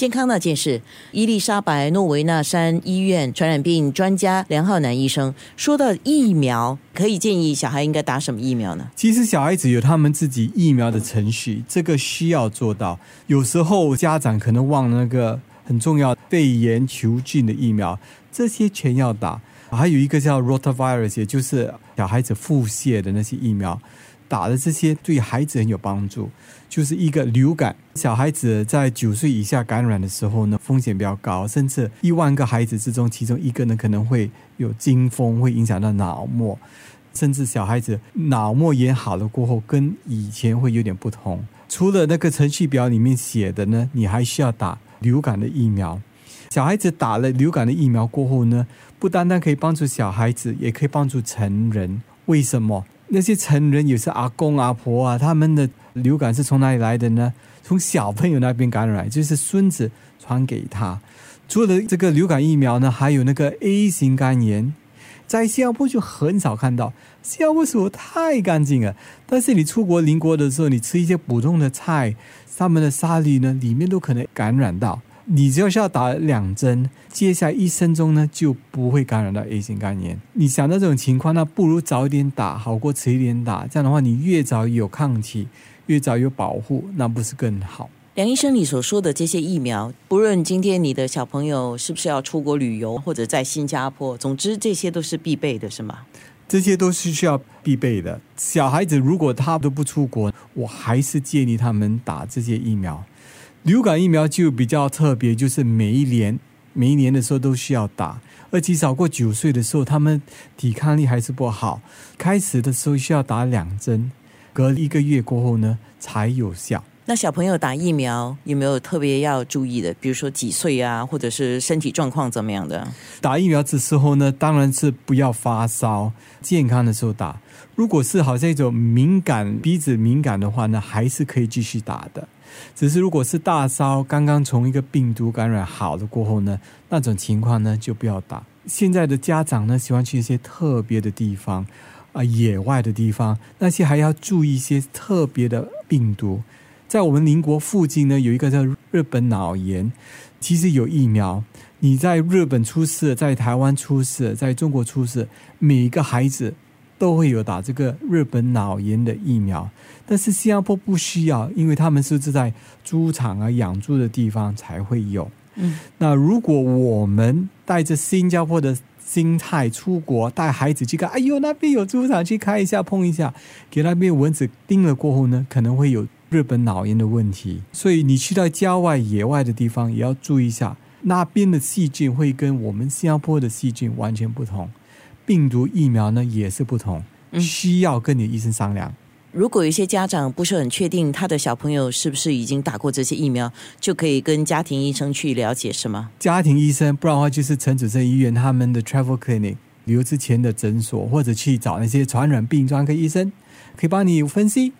健康那件事，伊丽莎白诺维纳山医院传染病专家梁浩南医生说到疫苗，可以建议小孩应该打什么疫苗呢？其实小孩子有他们自己疫苗的程序，这个需要做到。有时候家长可能忘了那个很重要肺炎球菌的疫苗，这些全要打。还有一个叫 rotavirus，也就是小孩子腹泻的那些疫苗。打的这些对孩子很有帮助，就是一个流感。小孩子在九岁以下感染的时候呢，风险比较高，甚至一万个孩子之中，其中一个呢可能会有惊风，会影响到脑膜，甚至小孩子脑膜炎好了过后，跟以前会有点不同。除了那个程序表里面写的呢，你还需要打流感的疫苗。小孩子打了流感的疫苗过后呢，不单单可以帮助小孩子，也可以帮助成人。为什么？那些成人也是阿公阿婆啊，他们的流感是从哪里来的呢？从小朋友那边感染，就是孙子传给他。除了这个流感疫苗呢，还有那个 A 型肝炎，在新加坡就很少看到。新加坡水太干净了，但是你出国邻国的时候，你吃一些普通的菜，上面的沙粒呢，里面都可能感染到。你只要需要打两针，接下来一生中呢就不会感染到 A 型肝炎。你想到这种情况，那不如早一点打，好过迟一点打。这样的话，你越早有抗体，越早有保护，那不是更好？梁医生，你所说的这些疫苗，不论今天你的小朋友是不是要出国旅游，或者在新加坡，总之这些都是必备的，是吗？这些都是需要必备的。小孩子如果他都不出国，我还是建议他们打这些疫苗。流感疫苗就比较特别，就是每一年每一年的时候都需要打，而且少过九岁的时候，他们抵抗力还是不好。开始的时候需要打两针，隔一个月过后呢才有效。那小朋友打疫苗有没有特别要注意的？比如说几岁啊，或者是身体状况怎么样的？打疫苗的时候呢，当然是不要发烧，健康的时候打。如果是好像一种敏感鼻子敏感的话呢，还是可以继续打的。只是如果是大烧，刚刚从一个病毒感染好了过后呢，那种情况呢就不要打。现在的家长呢喜欢去一些特别的地方啊，野外的地方，那些还要注意一些特别的病毒。在我们邻国附近呢，有一个叫日本脑炎，其实有疫苗。你在日本出事，在台湾出事，在中国出事，每一个孩子。都会有打这个日本脑炎的疫苗，但是新加坡不需要，因为他们是在猪场啊养猪的地方才会有。嗯，那如果我们带着新加坡的心态出国，带孩子去看，哎呦那边有猪场，去看一下碰一下，给那边蚊子叮了过后呢，可能会有日本脑炎的问题。所以你去到郊外野外的地方，也要注意一下，那边的细菌会跟我们新加坡的细菌完全不同。病毒疫苗呢也是不同，需要跟你医生商量。如果有一些家长不是很确定他的小朋友是不是已经打过这些疫苗，就可以跟家庭医生去了解，是吗？家庭医生，不然的话就是陈子胜医院他们的 travel clinic 旅游之前的诊所，或者去找那些传染病专科医生，可以帮你分析